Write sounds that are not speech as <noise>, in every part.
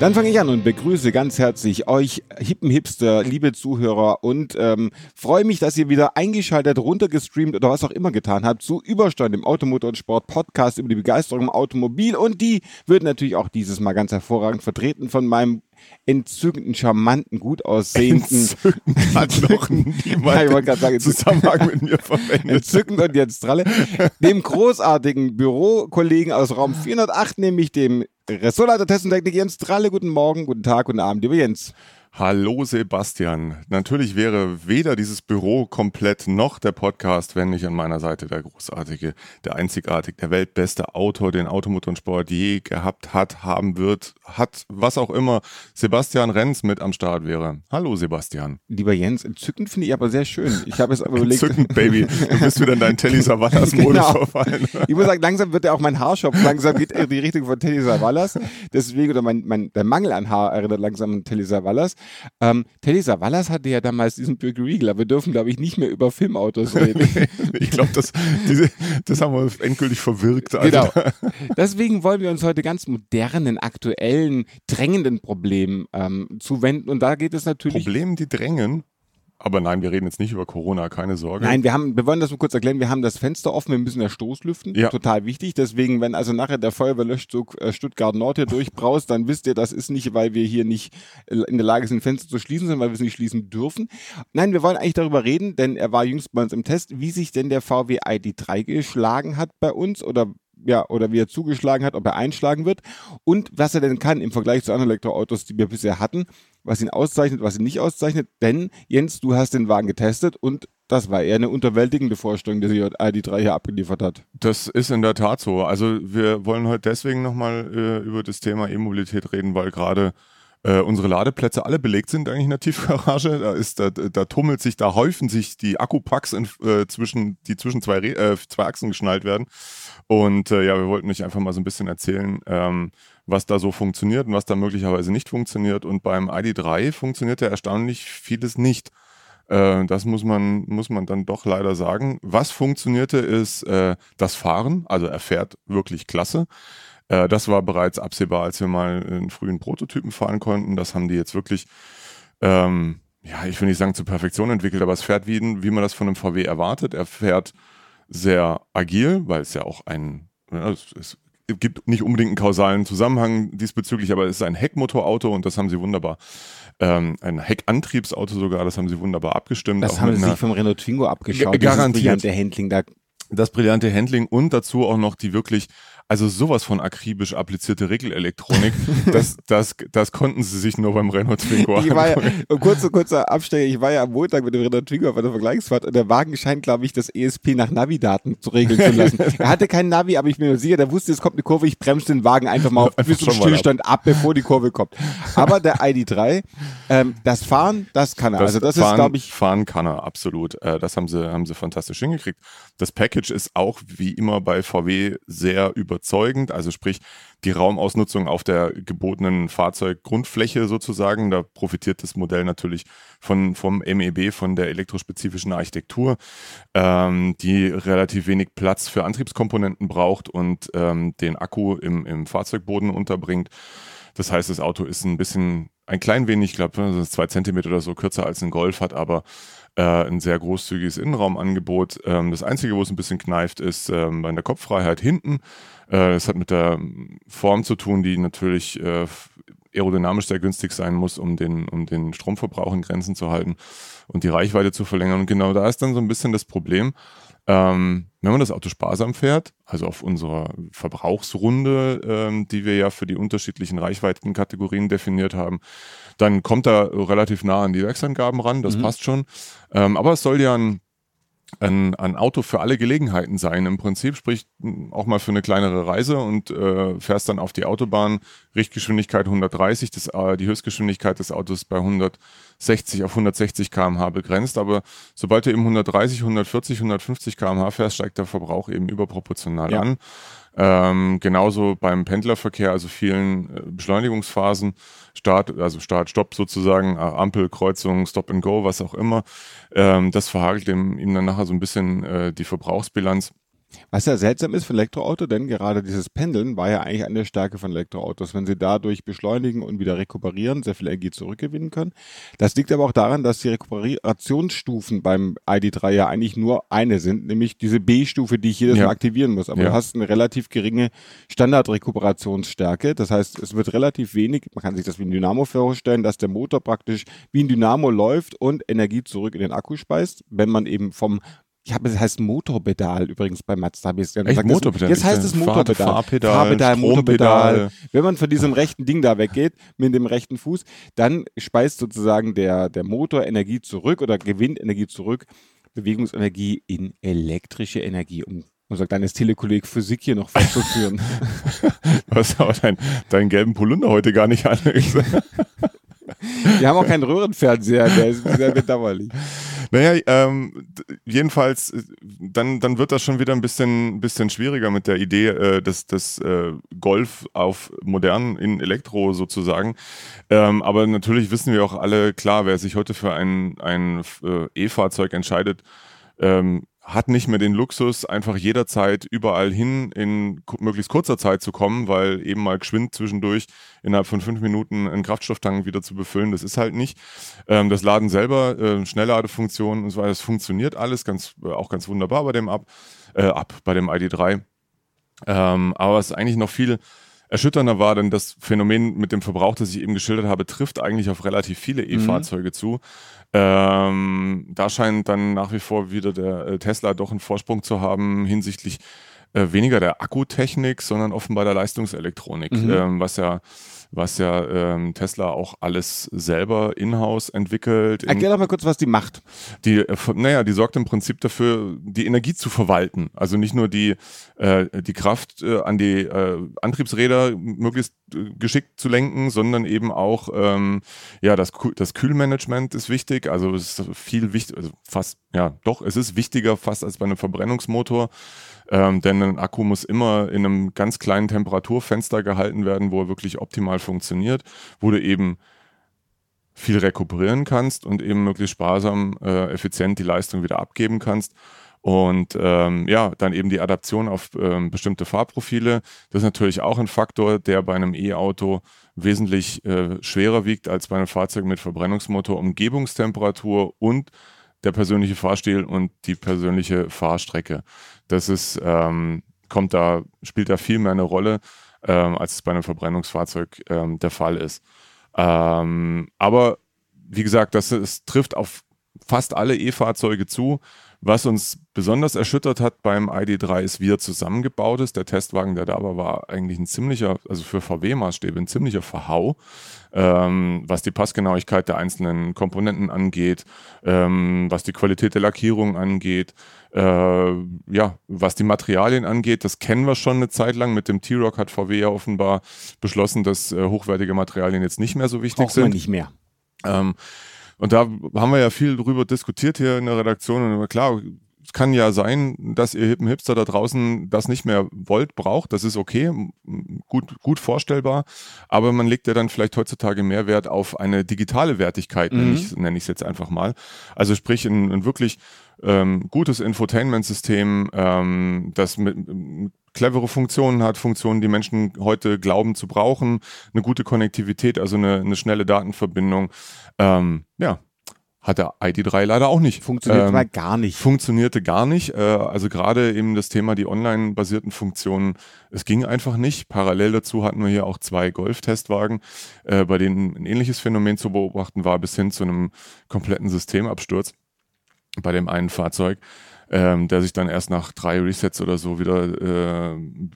Dann fange ich an und begrüße ganz herzlich euch hippen Hipster, liebe Zuhörer und ähm, freue mich, dass ihr wieder eingeschaltet, runtergestreamt oder was auch immer getan habt zu Übersteuern, dem Automotor und Sport Podcast über die Begeisterung im Automobil und die wird natürlich auch dieses Mal ganz hervorragend vertreten von meinem entzückenden, charmanten, gut aussehenden. Entzückend hat noch <laughs> niemand ja, sagen, Zusammenhang mit mir verwendet. Entzückend und jetzt Tralle. Dem großartigen Bürokollegen aus Raum 408, nämlich dem Ressortleiter Test und Technik Jens Tralle. Guten Morgen, guten Tag, guten Abend, lieber Jens. Hallo Sebastian. Natürlich wäre weder dieses Büro komplett noch der Podcast, wenn nicht an meiner Seite der großartige, der einzigartig, der weltbeste Autor, den Automotorsport je gehabt hat, haben wird, hat, was auch immer, Sebastian Renz mit am Start wäre. Hallo Sebastian. Lieber Jens, entzückend finde ich aber sehr schön. Ich habe es aber überlegt. Entzückend, Baby. Du bist wieder in deinen Telly Savalas <laughs> Modus genau. verfallen. Ich muss sagen, langsam wird ja auch mein Haarschopf, langsam geht in die Richtung von Telly Savalas. Deswegen, oder mein, mein, der Mangel an Haar erinnert langsam an Telly Savalas. Ähm, Teddy Savalas hatte ja damals diesen Big Regal, aber wir dürfen, glaube ich, nicht mehr über Filmautos reden. <laughs> ich glaube, das, das haben wir endgültig verwirkt. Also. Genau. Deswegen wollen wir uns heute ganz modernen, aktuellen, drängenden Problemen ähm, zuwenden. Und da geht es natürlich. Problemen, die drängen? Aber nein, wir reden jetzt nicht über Corona, keine Sorge. Nein, wir haben, wir wollen das mal kurz erklären. Wir haben das Fenster offen, wir müssen ja Stoßlüften. Ja. Total wichtig. Deswegen, wenn also nachher der Feuerwehrlöschzug äh, Stuttgart Nord hier durchbraust, dann wisst ihr, das ist nicht, weil wir hier nicht äh, in der Lage sind, Fenster zu schließen, sondern weil wir es nicht schließen dürfen. Nein, wir wollen eigentlich darüber reden, denn er war jüngst bei uns im Test, wie sich denn der VW ID3 geschlagen hat bei uns oder ja, oder wie er zugeschlagen hat, ob er einschlagen wird und was er denn kann im Vergleich zu anderen Elektroautos, die wir bisher hatten, was ihn auszeichnet, was ihn nicht auszeichnet. Denn, Jens, du hast den Wagen getestet und das war eher eine unterwältigende Vorstellung, die die ID3 hier abgeliefert hat. Das ist in der Tat so. Also wir wollen heute deswegen nochmal äh, über das Thema E-Mobilität reden, weil gerade äh, unsere Ladeplätze alle belegt sind eigentlich in der Tiefgarage. Da ist, da, da tummelt sich, da häufen sich die Akkupacks in, äh, zwischen, die zwischen zwei, äh, zwei Achsen geschnallt werden. Und äh, ja, wir wollten euch einfach mal so ein bisschen erzählen, ähm, was da so funktioniert und was da möglicherweise nicht funktioniert. Und beim ID3 funktioniert ja erstaunlich vieles nicht. Äh, das muss man, muss man dann doch leider sagen. Was funktionierte, ist das Fahren. Also er fährt wirklich klasse. Äh, das war bereits absehbar, als wir mal in frühen Prototypen fahren konnten. Das haben die jetzt wirklich, ähm, ja, ich will nicht sagen zur Perfektion entwickelt, aber es fährt wie, wie man das von einem VW erwartet. Er fährt sehr agil, weil es ja auch ein, ja, es, es gibt nicht unbedingt einen kausalen Zusammenhang diesbezüglich, aber es ist ein Heckmotorauto und das haben sie wunderbar. Ähm, ein Heckantriebsauto sogar, das haben sie wunderbar abgestimmt. Das haben sie sich vom Renault Twingo abgeschaut. Garantiert. Das Handling da das brillante Handling und dazu auch noch die wirklich also sowas von akribisch applizierte Regelelektronik, <laughs> das, das, das konnten sie sich nur beim Renault Twingo ich war ja, kurzer, kurzer Abstecher, ich war ja am Montag mit dem Renault Twingo bei der Vergleichsfahrt und der Wagen scheint, glaube ich, das ESP nach Navidaten zu regeln zu lassen. <laughs> er hatte keinen Navi, aber ich bin mir sicher, der wusste, es kommt eine Kurve, ich bremse den Wagen einfach mal auf bis zum Stillstand ab. ab. bevor die Kurve kommt. Aber der ID3, ähm, das Fahren, das kann er. Das also das Fahren, ist, glaube ich. Fahren kann er, absolut. Äh, das haben sie, haben sie fantastisch hingekriegt. Das Package ist auch wie immer bei VW sehr über überzeugend. Also sprich, die Raumausnutzung auf der gebotenen Fahrzeuggrundfläche sozusagen. Da profitiert das Modell natürlich von, vom MEB, von der elektrospezifischen Architektur, ähm, die relativ wenig Platz für Antriebskomponenten braucht und ähm, den Akku im, im Fahrzeugboden unterbringt. Das heißt, das Auto ist ein bisschen, ein klein wenig, ich glaube, zwei Zentimeter oder so kürzer als ein Golf, hat aber äh, ein sehr großzügiges Innenraumangebot. Ähm, das Einzige, wo es ein bisschen kneift, ist ähm, bei der Kopffreiheit hinten. Äh, es hat mit der Form zu tun, die natürlich äh, aerodynamisch sehr günstig sein muss, um den, um den Stromverbrauch in Grenzen zu halten und die Reichweite zu verlängern. Und genau da ist dann so ein bisschen das Problem. Ähm, wenn man das Auto sparsam fährt, also auf unserer Verbrauchsrunde, ähm, die wir ja für die unterschiedlichen Reichweitenkategorien definiert haben, dann kommt er relativ nah an die Werksangaben ran, das mhm. passt schon. Ähm, aber es soll ja ein ein, ein Auto für alle Gelegenheiten sein. Im Prinzip sprich auch mal für eine kleinere Reise und äh, fährst dann auf die Autobahn, Richtgeschwindigkeit 130, das, äh, die Höchstgeschwindigkeit des Autos bei 160 auf 160 km/h begrenzt, aber sobald du eben 130, 140, 150 km/h fährst, steigt der Verbrauch eben überproportional ja. an. Ähm, genauso beim Pendlerverkehr, also vielen äh, Beschleunigungsphasen, Start, also Start, Stopp sozusagen, äh, Ampel, Kreuzung, Stop and Go, was auch immer. Ähm, das verhagelt ihm, ihm dann nachher so ein bisschen äh, die Verbrauchsbilanz. Was ja seltsam ist für Elektroauto, denn gerade dieses Pendeln war ja eigentlich eine Stärke von Elektroautos, wenn sie dadurch beschleunigen und wieder rekuperieren, sehr viel Energie zurückgewinnen können. Das liegt aber auch daran, dass die Rekuperationsstufen beim ID3 ja eigentlich nur eine sind, nämlich diese B-Stufe, die ich jedes ja. Mal aktivieren muss. Aber ja. du hast eine relativ geringe Standardrekuperationsstärke. Das heißt, es wird relativ wenig, man kann sich das wie ein Dynamo vorstellen, dass der Motor praktisch wie ein Dynamo läuft und Energie zurück in den Akku speist, wenn man eben vom ich habe, es heißt Motorpedal übrigens bei Mazda. Habe ich gesagt. Echt, Motorpedal? Jetzt heißt es Motorpedal. Fahrpedal, Fahrpedal Motorpedal. Wenn man von diesem rechten Ding da weggeht, mit dem rechten Fuß, dann speist sozusagen der, der Motor Energie zurück oder gewinnt Energie zurück, Bewegungsenergie in elektrische Energie, um unser kleines Telekolleg Physik hier noch fortzuführen. <laughs> du hast aber deinen dein gelben Polunder heute gar nicht an. <laughs> Wir haben auch keinen Röhrenfernseher, der ist sehr bedauerlich. Naja, ähm, jedenfalls, äh, dann, dann wird das schon wieder ein bisschen, bisschen schwieriger mit der Idee, äh, dass das äh, Golf auf modern in Elektro sozusagen. Ähm, aber natürlich wissen wir auch alle, klar, wer sich heute für ein, ein äh, E-Fahrzeug entscheidet, ähm, hat nicht mehr den Luxus, einfach jederzeit überall hin in möglichst kurzer Zeit zu kommen, weil eben mal geschwind zwischendurch innerhalb von fünf Minuten einen Kraftstofftank wieder zu befüllen, das ist halt nicht. Ähm, das Laden selber, äh, Schnellladefunktion und so weiter, das funktioniert alles ganz, äh, auch ganz wunderbar bei dem Ab, äh, ab bei dem ID3. Ähm, aber es ist eigentlich noch viel erschütternder war, denn das Phänomen mit dem Verbrauch, das ich eben geschildert habe, trifft eigentlich auf relativ viele mhm. E-Fahrzeuge mhm. zu. Ähm, da scheint dann nach wie vor wieder der äh, Tesla doch einen Vorsprung zu haben hinsichtlich äh, weniger der Akkutechnik, sondern offenbar der Leistungselektronik, mhm. ähm, was ja was ja ähm, Tesla auch alles selber in-house entwickelt. Erklär doch mal kurz, was die macht. Die, äh, naja, die sorgt im Prinzip dafür, die Energie zu verwalten. Also nicht nur die, äh, die Kraft äh, an die äh, Antriebsräder möglichst äh, geschickt zu lenken, sondern eben auch, ähm, ja, das, das Kühlmanagement ist wichtig. Also es ist viel wichtig, also fast, ja, doch, es ist wichtiger fast als bei einem Verbrennungsmotor. Ähm, denn ein Akku muss immer in einem ganz kleinen Temperaturfenster gehalten werden, wo er wirklich optimal funktioniert, wo du eben viel rekuperieren kannst und eben möglichst sparsam, äh, effizient die Leistung wieder abgeben kannst. Und ähm, ja, dann eben die Adaption auf ähm, bestimmte Fahrprofile. Das ist natürlich auch ein Faktor, der bei einem E-Auto wesentlich äh, schwerer wiegt als bei einem Fahrzeug mit Verbrennungsmotor. Umgebungstemperatur und der persönliche Fahrstil und die persönliche Fahrstrecke. Das ist, ähm, kommt da, spielt da viel mehr eine Rolle, ähm, als es bei einem Verbrennungsfahrzeug ähm, der Fall ist. Ähm, aber wie gesagt, das ist, trifft auf fast alle E-Fahrzeuge zu. Was uns besonders erschüttert hat beim ID3 ist, wie er zusammengebaut ist. Der Testwagen, der da war, war eigentlich ein ziemlicher, also für VW-Maßstäbe, ein ziemlicher Verhau, ähm, was die Passgenauigkeit der einzelnen Komponenten angeht, ähm, was die Qualität der Lackierung angeht, äh, ja, was die Materialien angeht. Das kennen wir schon eine Zeit lang. Mit dem T-Rock hat VW ja offenbar beschlossen, dass äh, hochwertige Materialien jetzt nicht mehr so wichtig Braucht sind. Man nicht mehr. Ähm, und da haben wir ja viel drüber diskutiert hier in der Redaktion. Und klar, es kann ja sein, dass ihr hippen Hipster da draußen das nicht mehr wollt, braucht. Das ist okay, gut, gut vorstellbar. Aber man legt ja dann vielleicht heutzutage mehr Wert auf eine digitale Wertigkeit, mhm. nenne ich es jetzt einfach mal. Also sprich, ein, ein wirklich ähm, gutes Infotainment-System, ähm, das mit, clevere Funktionen hat, Funktionen, die Menschen heute glauben zu brauchen, eine gute Konnektivität, also eine, eine schnelle Datenverbindung. Ähm, ja, hat der ID3 leider auch nicht. Funktioniert ähm, mal gar nicht. Funktionierte gar nicht. Äh, also gerade eben das Thema die online-basierten Funktionen, es ging einfach nicht. Parallel dazu hatten wir hier auch zwei Golf-Testwagen, äh, bei denen ein ähnliches Phänomen zu beobachten war, bis hin zu einem kompletten Systemabsturz bei dem einen Fahrzeug ähm, der sich dann erst nach drei Resets oder so wieder äh,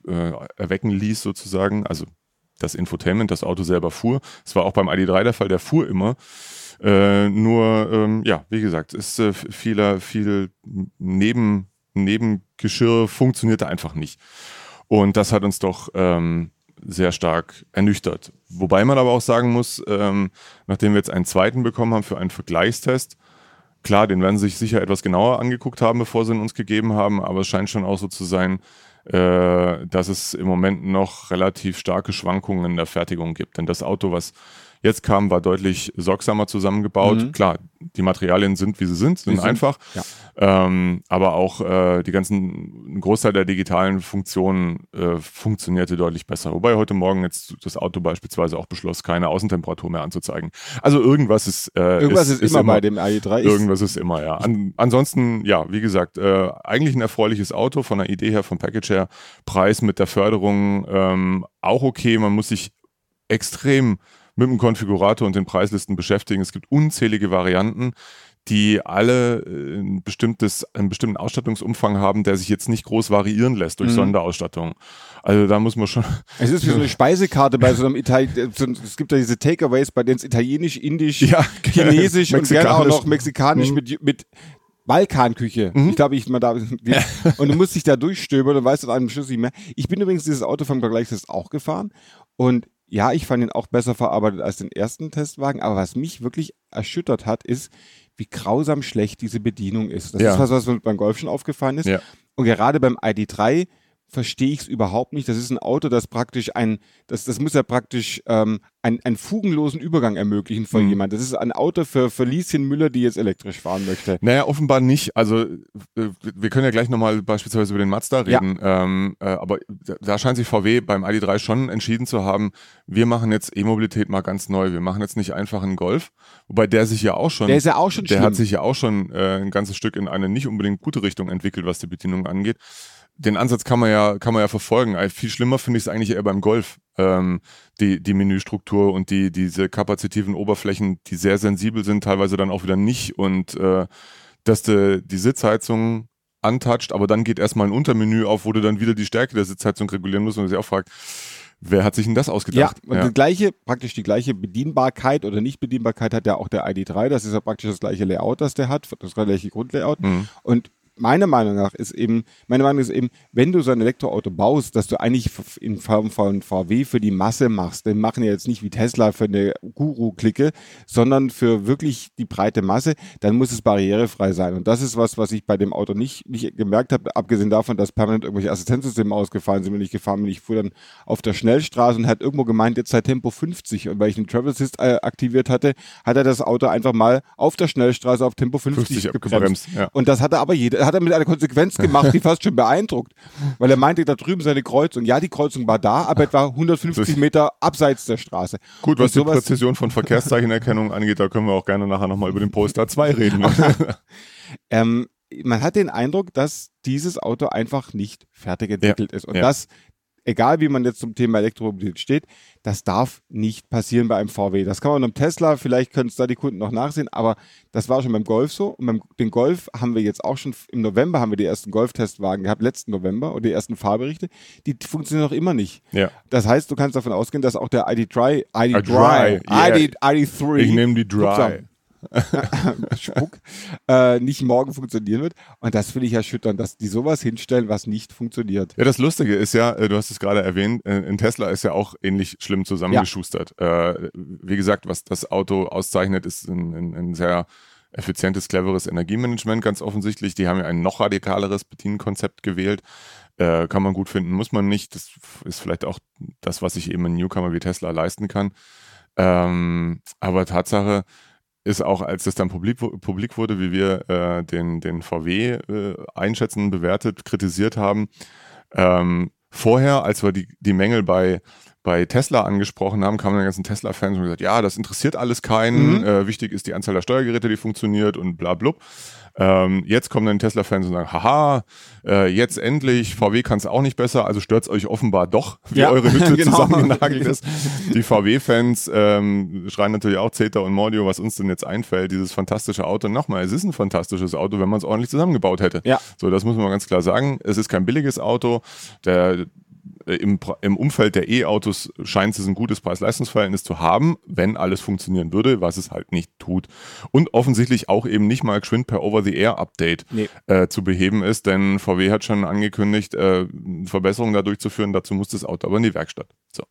äh, erwecken ließ sozusagen. Also das Infotainment, das Auto selber fuhr. Das war auch beim ID3 der Fall, der fuhr immer. Äh, nur, ähm, ja, wie gesagt, ist äh, vieler, viel Neben, Nebengeschirr funktionierte einfach nicht. Und das hat uns doch ähm, sehr stark ernüchtert. Wobei man aber auch sagen muss, ähm, nachdem wir jetzt einen zweiten bekommen haben für einen Vergleichstest, klar, den werden sie sich sicher etwas genauer angeguckt haben, bevor sie ihn uns gegeben haben, aber es scheint schon auch so zu sein, äh, dass es im Moment noch relativ starke Schwankungen in der Fertigung gibt. Denn das Auto, was jetzt kam, war deutlich sorgsamer zusammengebaut. Mhm. Klar, die Materialien sind, wie sie sind, sind, sind einfach. Ja. Ähm, aber auch äh, die ganzen, ein Großteil der digitalen Funktionen äh, funktionierte deutlich besser. Wobei heute Morgen jetzt das Auto beispielsweise auch beschloss, keine Außentemperatur mehr anzuzeigen. Also irgendwas ist äh, Irgendwas ist, ist, immer, immer bei dem AI3. Irgendwas ist immer, ja. An, ansonsten, ja, wie gesagt, äh, eigentlich ein erfreuliches Auto von der Idee her, vom Package her. Preis mit der Förderung ähm, auch okay. Man muss sich extrem mit dem Konfigurator und den Preislisten beschäftigen. Es gibt unzählige Varianten, die alle äh, ein bestimmtes, einen bestimmten Ausstattungsumfang haben, der sich jetzt nicht groß variieren lässt durch mhm. Sonderausstattung. Also da muss man schon. <laughs> Es ist wie so eine Speisekarte bei so einem Italien. Es gibt ja diese Takeaways, bei denen es italienisch, indisch, ja, <laughs> Chinesisch und gerne auch noch mexikanisch mhm. mit, mit Balkanküche. Mhm. Ich glaube, ich mal da <laughs> und du musst dich da durchstöbern und weißt du einem Schluss nicht mehr. Ich bin übrigens dieses Auto vom Vergleichstest auch gefahren und ja, ich fand ihn auch besser verarbeitet als den ersten Testwagen, aber was mich wirklich erschüttert hat, ist, wie grausam schlecht diese Bedienung ist. Das ja. ist was, was mir beim Golf schon aufgefallen ist. Ja. Und gerade beim ID3 verstehe ich es überhaupt nicht. Das ist ein Auto, das praktisch ein, das, das muss ja praktisch ähm, ein, einen fugenlosen Übergang ermöglichen von mhm. jemand. Das ist ein Auto für, für Lieschen Müller, die jetzt elektrisch fahren möchte. Naja, offenbar nicht. Also äh, wir können ja gleich nochmal beispielsweise über den Mazda reden. Ja. Ähm, äh, aber da scheint sich VW beim ID3 schon entschieden zu haben, wir machen jetzt E-Mobilität mal ganz neu. Wir machen jetzt nicht einfach einen Golf, wobei der sich ja auch schon, der ist ja auch schon, der schlimm. hat sich ja auch schon äh, ein ganzes Stück in eine nicht unbedingt gute Richtung entwickelt, was die Bedienung angeht den Ansatz kann man ja, kann man ja verfolgen. Viel schlimmer finde ich es eigentlich eher beim Golf. Ähm, die, die Menüstruktur und die, diese kapazitiven Oberflächen, die sehr sensibel sind, teilweise dann auch wieder nicht und äh, dass de, die Sitzheizung antatscht, aber dann geht erstmal ein Untermenü auf, wo du dann wieder die Stärke der Sitzheizung regulieren musst und sich auch fragt, Wer hat sich denn das ausgedacht? Ja, und ja. die gleiche, praktisch die gleiche Bedienbarkeit oder Nichtbedienbarkeit hat ja auch der ID3. Das ist ja praktisch das gleiche Layout, das der hat, das gleiche Grundlayout. Mhm. Und meiner Meinung nach ist eben, meine Meinung ist eben, wenn du so ein Elektroauto baust, dass du eigentlich in Form von VW für die Masse machst, den machen ja jetzt nicht wie Tesla für eine Guru-Clique, sondern für wirklich die breite Masse, dann muss es barrierefrei sein. Und das ist was, was ich bei dem Auto nicht, nicht gemerkt habe, abgesehen davon, dass permanent irgendwelche Assistenzsysteme ausgefallen sind, wenn ich gefahren bin. Ich fuhr dann auf der Schnellstraße und hat irgendwo gemeint, jetzt sei Tempo 50. Und weil ich den Travel Assist äh, aktiviert hatte, hat er das Auto einfach mal auf der Schnellstraße auf Tempo 50, 50 gebremst. Ja. Und das hatte aber jeder, hat er mit einer Konsequenz gemacht, die fast schon beeindruckt. Weil er meinte, da drüben seine Kreuzung. Ja, die Kreuzung war da, aber etwa 150 Meter abseits der Straße. Gut, was die Präzision von Verkehrszeichenerkennung angeht, da können wir auch gerne nachher nochmal über den Polestar 2 reden. <laughs> ähm, man hat den Eindruck, dass dieses Auto einfach nicht fertig entwickelt ja. ist. Und ja. das egal wie man jetzt zum Thema Elektromobilität steht, das darf nicht passieren bei einem VW. Das kann man beim Tesla, vielleicht können es da die Kunden noch nachsehen, aber das war schon beim Golf so. Und beim den Golf haben wir jetzt auch schon, im November haben wir die ersten Golf-Testwagen gehabt, letzten November, und die ersten Fahrberichte. Die funktionieren noch immer nicht. Ja. Das heißt, du kannst davon ausgehen, dass auch der ID3, ID3, ID, ID3. Ich nehme die Dry. <laughs> Spuck, äh, nicht morgen funktionieren wird. Und das will ich erschüttern, dass die sowas hinstellen, was nicht funktioniert. Ja, das Lustige ist ja, äh, du hast es gerade erwähnt, äh, in Tesla ist ja auch ähnlich schlimm zusammengeschustert. Ja. Äh, wie gesagt, was das Auto auszeichnet, ist ein, ein, ein sehr effizientes, cleveres Energiemanagement, ganz offensichtlich. Die haben ja ein noch radikaleres Bedienkonzept gewählt. Äh, kann man gut finden, muss man nicht. Das ist vielleicht auch das, was sich eben ein Newcomer wie Tesla leisten kann. Ähm, aber Tatsache, ist auch, als das dann publik, publik wurde, wie wir äh, den, den VW äh, einschätzen, bewertet, kritisiert haben. Ähm, vorher, als wir die, die Mängel bei, bei Tesla angesprochen haben, kamen die ganzen Tesla-Fans und gesagt, ja, das interessiert alles keinen. Mhm. Äh, wichtig ist die Anzahl der Steuergeräte, die funktioniert und bla blub. Ähm, jetzt kommen dann Tesla-Fans und sagen, haha, äh, jetzt endlich, VW kann es auch nicht besser, also stört es euch offenbar doch, wie ja, eure Hütte <laughs> genau. zusammengenagelt ist. <laughs> Die VW-Fans ähm, schreien natürlich auch Zeta und Mordio, was uns denn jetzt einfällt, dieses fantastische Auto. Nochmal, es ist ein fantastisches Auto, wenn man es ordentlich zusammengebaut hätte. Ja. So, das muss man ganz klar sagen. Es ist kein billiges Auto. Der im, im Umfeld der E-Autos scheint es ein gutes Preis-Leistungs-Verhältnis zu haben, wenn alles funktionieren würde, was es halt nicht tut. Und offensichtlich auch eben nicht mal geschwind per Over-the-Air-Update nee. äh, zu beheben ist, denn VW hat schon angekündigt, äh, Verbesserungen da durchzuführen. Dazu muss das Auto aber in die Werkstatt. So.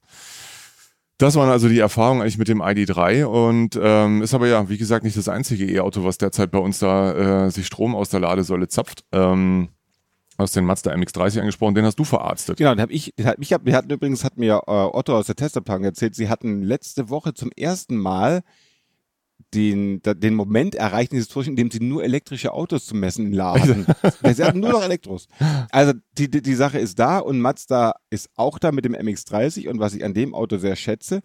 Das waren also die Erfahrungen eigentlich mit dem ID3 und ähm, ist aber ja, wie gesagt, nicht das einzige E-Auto, was derzeit bei uns da äh, sich Strom aus der Ladesäule zapft. Ähm, aus den Mazda MX-30 angesprochen, den hast du verarztet. Genau, den habe ich, ich hab, wir hatten übrigens, hat mir äh, Otto aus der Testabteilung erzählt, sie hatten letzte Woche zum ersten Mal den, den Moment erreicht in Historisch, in dem sie nur elektrische Autos zu messen in Laden. <laughs> sie hatten nur noch Elektros. Also die, die, die Sache ist da und Mazda ist auch da mit dem MX-30 und was ich an dem Auto sehr schätze,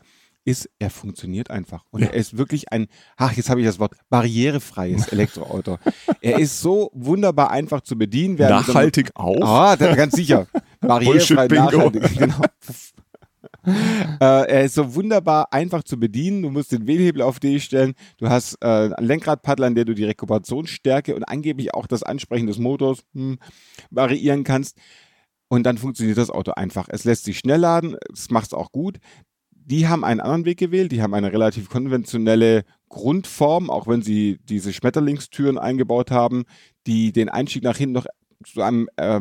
ist, er funktioniert einfach. Und ja. er ist wirklich ein, ach, jetzt habe ich das Wort, barrierefreies <laughs> Elektroauto. er ist so wunderbar einfach zu bedienen. Nachhaltig auch? Ah, ganz sicher. <laughs> Barrierefrei, nachhaltig. <laughs> Genau. äh, er ist so wunderbar einfach zu bedienen. Du musst den Wählhebel auf D stellen. Du hast äh, ein Lenkradpaddler, an der du die Rekuperationsstärke und angeblich auch das Ansprechen des Motors hm, variieren kannst. Und dann funktioniert das Auto einfach. Es lässt sich schnell laden, es macht es auch gut. Die haben einen anderen Weg gewählt. Die haben eine relativ konventionelle Grundform, auch wenn sie diese Schmetterlingstüren eingebaut haben, die den Einstieg nach hinten noch zu einem äh,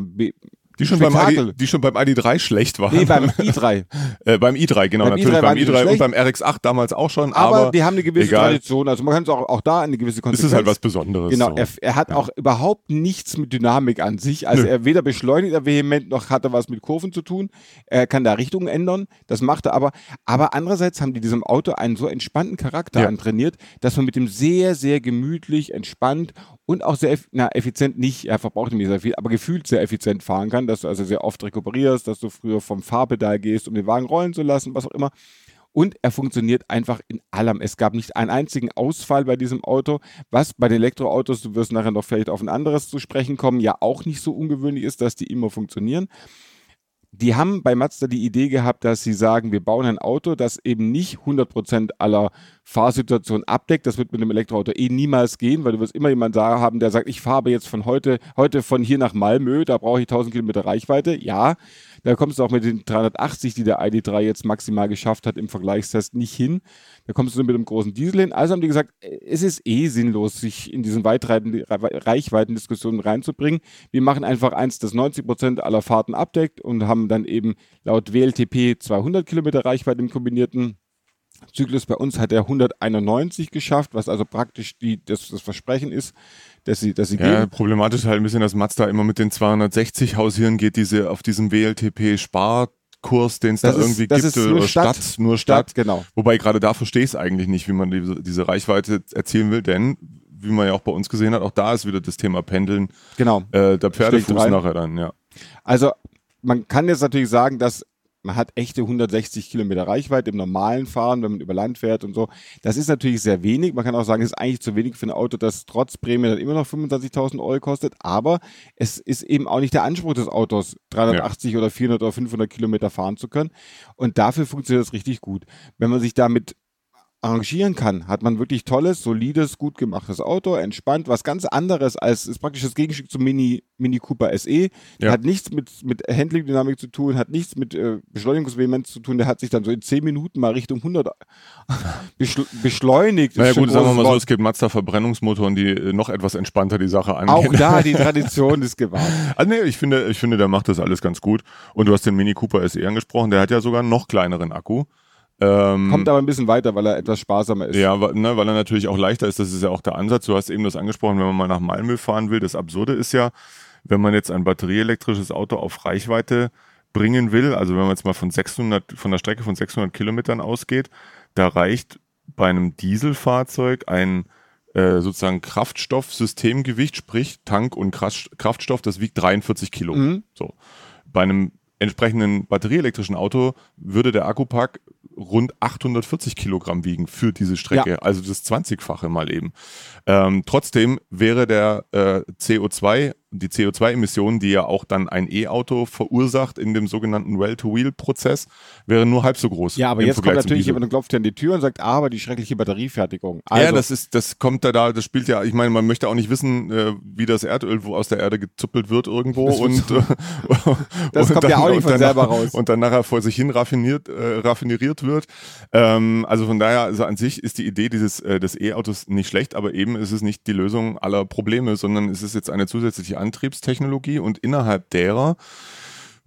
die schon, beim ID, die schon beim ID3 schlecht waren. Nee, beim i3. <laughs> äh, beim i3, genau, beim natürlich. I3 beim i3 und beim RX8 damals auch schon. Aber, aber die haben eine gewisse egal. Tradition. Also man kann es auch, auch da eine gewisse Konsequenz. Es ist halt was Besonderes. Genau, so. er, er, hat ja. auch überhaupt nichts mit Dynamik an sich. Also Nö. er weder beschleunigt er vehement, noch hat er was mit Kurven zu tun. Er kann da Richtungen ändern. Das macht er aber. Aber andererseits haben die diesem Auto einen so entspannten Charakter ja. antrainiert, dass man mit dem sehr, sehr gemütlich, entspannt und auch sehr na, effizient nicht, er verbraucht nämlich sehr viel, aber gefühlt sehr effizient fahren kann, dass du also sehr oft rekuperierst, dass du früher vom Fahrpedal gehst, um den Wagen rollen zu lassen, was auch immer. Und er funktioniert einfach in allem. Es gab nicht einen einzigen Ausfall bei diesem Auto, was bei den Elektroautos, du wirst nachher noch vielleicht auf ein anderes zu sprechen kommen, ja auch nicht so ungewöhnlich ist, dass die immer funktionieren die haben bei Mazda die Idee gehabt, dass sie sagen, wir bauen ein Auto, das eben nicht 100% aller Fahrsituationen abdeckt. Das wird mit einem Elektroauto eh niemals gehen, weil du wirst immer jemanden haben, der sagt, ich fahre jetzt von heute, heute von hier nach Malmö, da brauche ich 1000 Kilometer Reichweite. Ja, da kommst du auch mit den 380, die der ID3 jetzt maximal geschafft hat im Vergleichstest, nicht hin. Da kommst du mit einem großen Diesel hin. Also haben die gesagt, es ist eh sinnlos, sich in diesen Reichweitendiskussionen reinzubringen. Wir machen einfach eins, das 90 Prozent aller Fahrten abdeckt und haben dann eben laut WLTP 200 Kilometer Reichweite im kombinierten Zyklus bei uns hat er 191 geschafft, was also praktisch die, das, das Versprechen ist, dass sie, dass sie ja, geben. Problematisch halt ein bisschen, dass Mazda immer mit den 260 hausieren geht, diese auf diesem WLTP Sparkurs, den es da irgendwie gibt, nur Stadt, Stadt, nur Stadt. Stadt. Genau. Wobei gerade da verstehe ich es eigentlich nicht, wie man diese, diese Reichweite erzielen will, denn wie man ja auch bei uns gesehen hat, auch da ist wieder das Thema Pendeln. Genau. Äh, der Pferdefuß nachher dann, ja. Also man kann jetzt natürlich sagen, dass man hat echte 160 Kilometer Reichweite im normalen Fahren, wenn man über Land fährt und so. Das ist natürlich sehr wenig. Man kann auch sagen, es ist eigentlich zu wenig für ein Auto, das trotz Prämie dann immer noch 25.000 Euro kostet. Aber es ist eben auch nicht der Anspruch des Autos, 380 ja. oder 400 oder 500 Kilometer fahren zu können. Und dafür funktioniert das richtig gut. Wenn man sich damit arrangieren kann, hat man wirklich tolles, solides, gut gemachtes Auto, entspannt, was ganz anderes als ist praktisch das Gegenstück zum Mini Mini Cooper SE. Ja. Hat nichts mit mit Handling-Dynamik zu tun, hat nichts mit äh, Beschleunigungsvehemenz zu tun. Der hat sich dann so in 10 Minuten mal Richtung 100 <laughs> beschleunigt. Naja gut, sagen wir mal so, es gibt Mazda Verbrennungsmotoren, die äh, noch etwas entspannter die Sache angehen. Auch da die <laughs> Tradition ist gewahrt. Also nee, ich finde, ich finde, der macht das alles ganz gut. Und du hast den Mini Cooper SE angesprochen, der hat ja sogar einen noch kleineren Akku. Ähm, Kommt aber ein bisschen weiter, weil er etwas sparsamer ist. Ja, weil, ne, weil er natürlich auch leichter ist. Das ist ja auch der Ansatz. Du hast eben das angesprochen, wenn man mal nach Malmö fahren will. Das Absurde ist ja, wenn man jetzt ein batterieelektrisches Auto auf Reichweite bringen will, also wenn man jetzt mal von 600, von der Strecke von 600 Kilometern ausgeht, da reicht bei einem Dieselfahrzeug ein äh, sozusagen Kraftstoffsystemgewicht, sprich Tank und Kraftstoff, das wiegt 43 Kilo. Mhm. So. Bei einem entsprechenden batterieelektrischen Auto würde der Akkupack rund 840 Kilogramm wiegen für diese Strecke, ja. also das 20-fache mal eben. Ähm, trotzdem wäre der äh, CO2 die CO2-Emissionen, die ja auch dann ein E-Auto verursacht in dem sogenannten Well-to-Wheel-Prozess, wären nur halb so groß. Ja, aber jetzt Vergleich kommt natürlich jemand und klopft an die Tür und sagt, ah, aber die schreckliche Batteriefertigung. Also ja, das ist, das kommt da da, das spielt ja, ich meine, man möchte auch nicht wissen, äh, wie das Erdöl wo aus der Erde gezuppelt wird irgendwo und, so. äh, <laughs> das und kommt dann, ja auch nicht von selber raus. Und dann nachher vor sich hin raffiniert, äh, raffineriert wird. Ähm, also von daher, also an sich ist die Idee dieses äh, des E-Autos nicht schlecht, aber eben ist es nicht die Lösung aller Probleme, sondern es ist jetzt eine zusätzliche Antriebstechnologie und innerhalb derer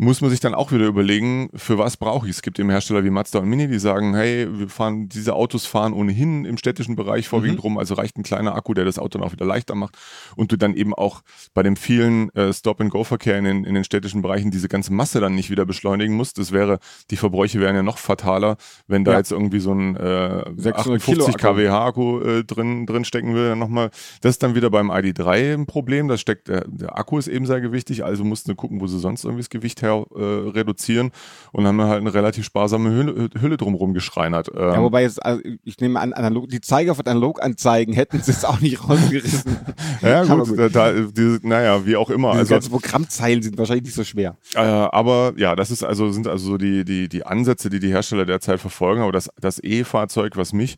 muss man sich dann auch wieder überlegen, für was brauche ich es. Es gibt eben Hersteller wie Mazda und Mini, die sagen, hey, wir fahren, diese Autos fahren ohnehin im städtischen Bereich vorwiegend mhm. rum, also reicht ein kleiner Akku, der das Auto dann auch wieder leichter macht und du dann eben auch bei dem vielen äh, Stop-and-Go-Verkehr in den, in den städtischen Bereichen diese ganze Masse dann nicht wieder beschleunigen musst. Das wäre, die Verbräuche wären ja noch fataler, wenn da ja. jetzt irgendwie so ein äh, 58 kWh Akku äh, drin, drin stecken würde. Nochmal, das ist dann wieder beim ID3 ein Problem. Das steckt, der, der Akku ist eben sehr gewichtig, also mussten wir gucken, wo sie sonst irgendwie das Gewicht her äh, reduzieren und haben halt eine relativ sparsame Hülle, Hülle drumherum geschreinert. Ähm, ja, wobei jetzt, also ich nehme an, analog, die Zeiger von Analoganzeigen hätten sie es auch nicht <laughs> rausgerissen. <laughs> ja, gut, gut. Da, da, diese, naja, wie auch immer. Diese also, ganzen Programmzeilen sind wahrscheinlich nicht so schwer. Äh, aber ja, das ist also, sind also so die, die, die Ansätze, die die Hersteller derzeit verfolgen. Aber das, das E-Fahrzeug, was mich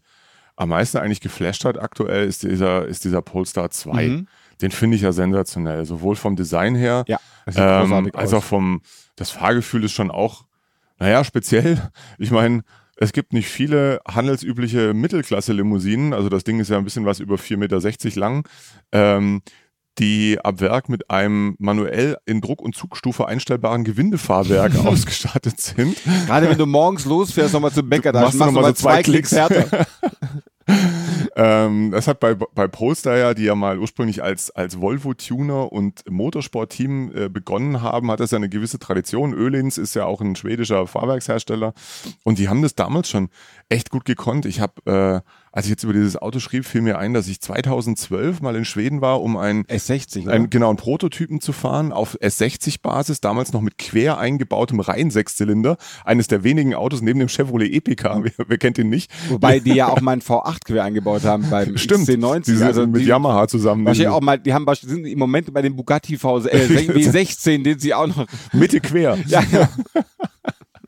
am meisten eigentlich geflasht hat aktuell, ist dieser, ist dieser Polestar 2. Mhm. Den finde ich ja sensationell, sowohl vom Design her, ja, ähm, als auch vom, das Fahrgefühl ist schon auch, naja, speziell. Ich meine, es gibt nicht viele handelsübliche Mittelklasse-Limousinen, also das Ding ist ja ein bisschen was über 4,60 Meter lang, ähm, die ab Werk mit einem manuell in Druck- und Zugstufe einstellbaren Gewindefahrwerk <laughs> ausgestattet sind. Gerade wenn du morgens losfährst, nochmal zum Bäcker, da machst, du nochmal so zwei, zwei Klicks härter. <laughs> ähm, das hat bei, bei Polestar ja, die ja mal ursprünglich als, als Volvo-Tuner und Motorsport-Team äh, begonnen haben, hat das ja eine gewisse Tradition. Ölins ist ja auch ein schwedischer Fahrwerkshersteller und die haben das damals schon echt gut gekonnt. Ich habe äh, als ich jetzt über dieses Auto schrieb, fiel mir ein, dass ich 2012 mal in Schweden war, um ein S60, ein, genau, einen Prototypen zu fahren auf S60-Basis, damals noch mit quer eingebautem Reihen-Sechszylinder. Eines der wenigen Autos neben dem Chevrolet Epica. <laughs> Wer, wer kennt ihn nicht? Wobei die ja auch mal einen V8 quer eingebaut haben beim <laughs> Stimmt, XC90. Die sind also mit die, Yamaha zusammen. Wahrscheinlich auch mal, die haben sind im Moment bei dem Bugatti V, äh, <laughs> W16, den sie auch noch Mitte quer. ja, ja.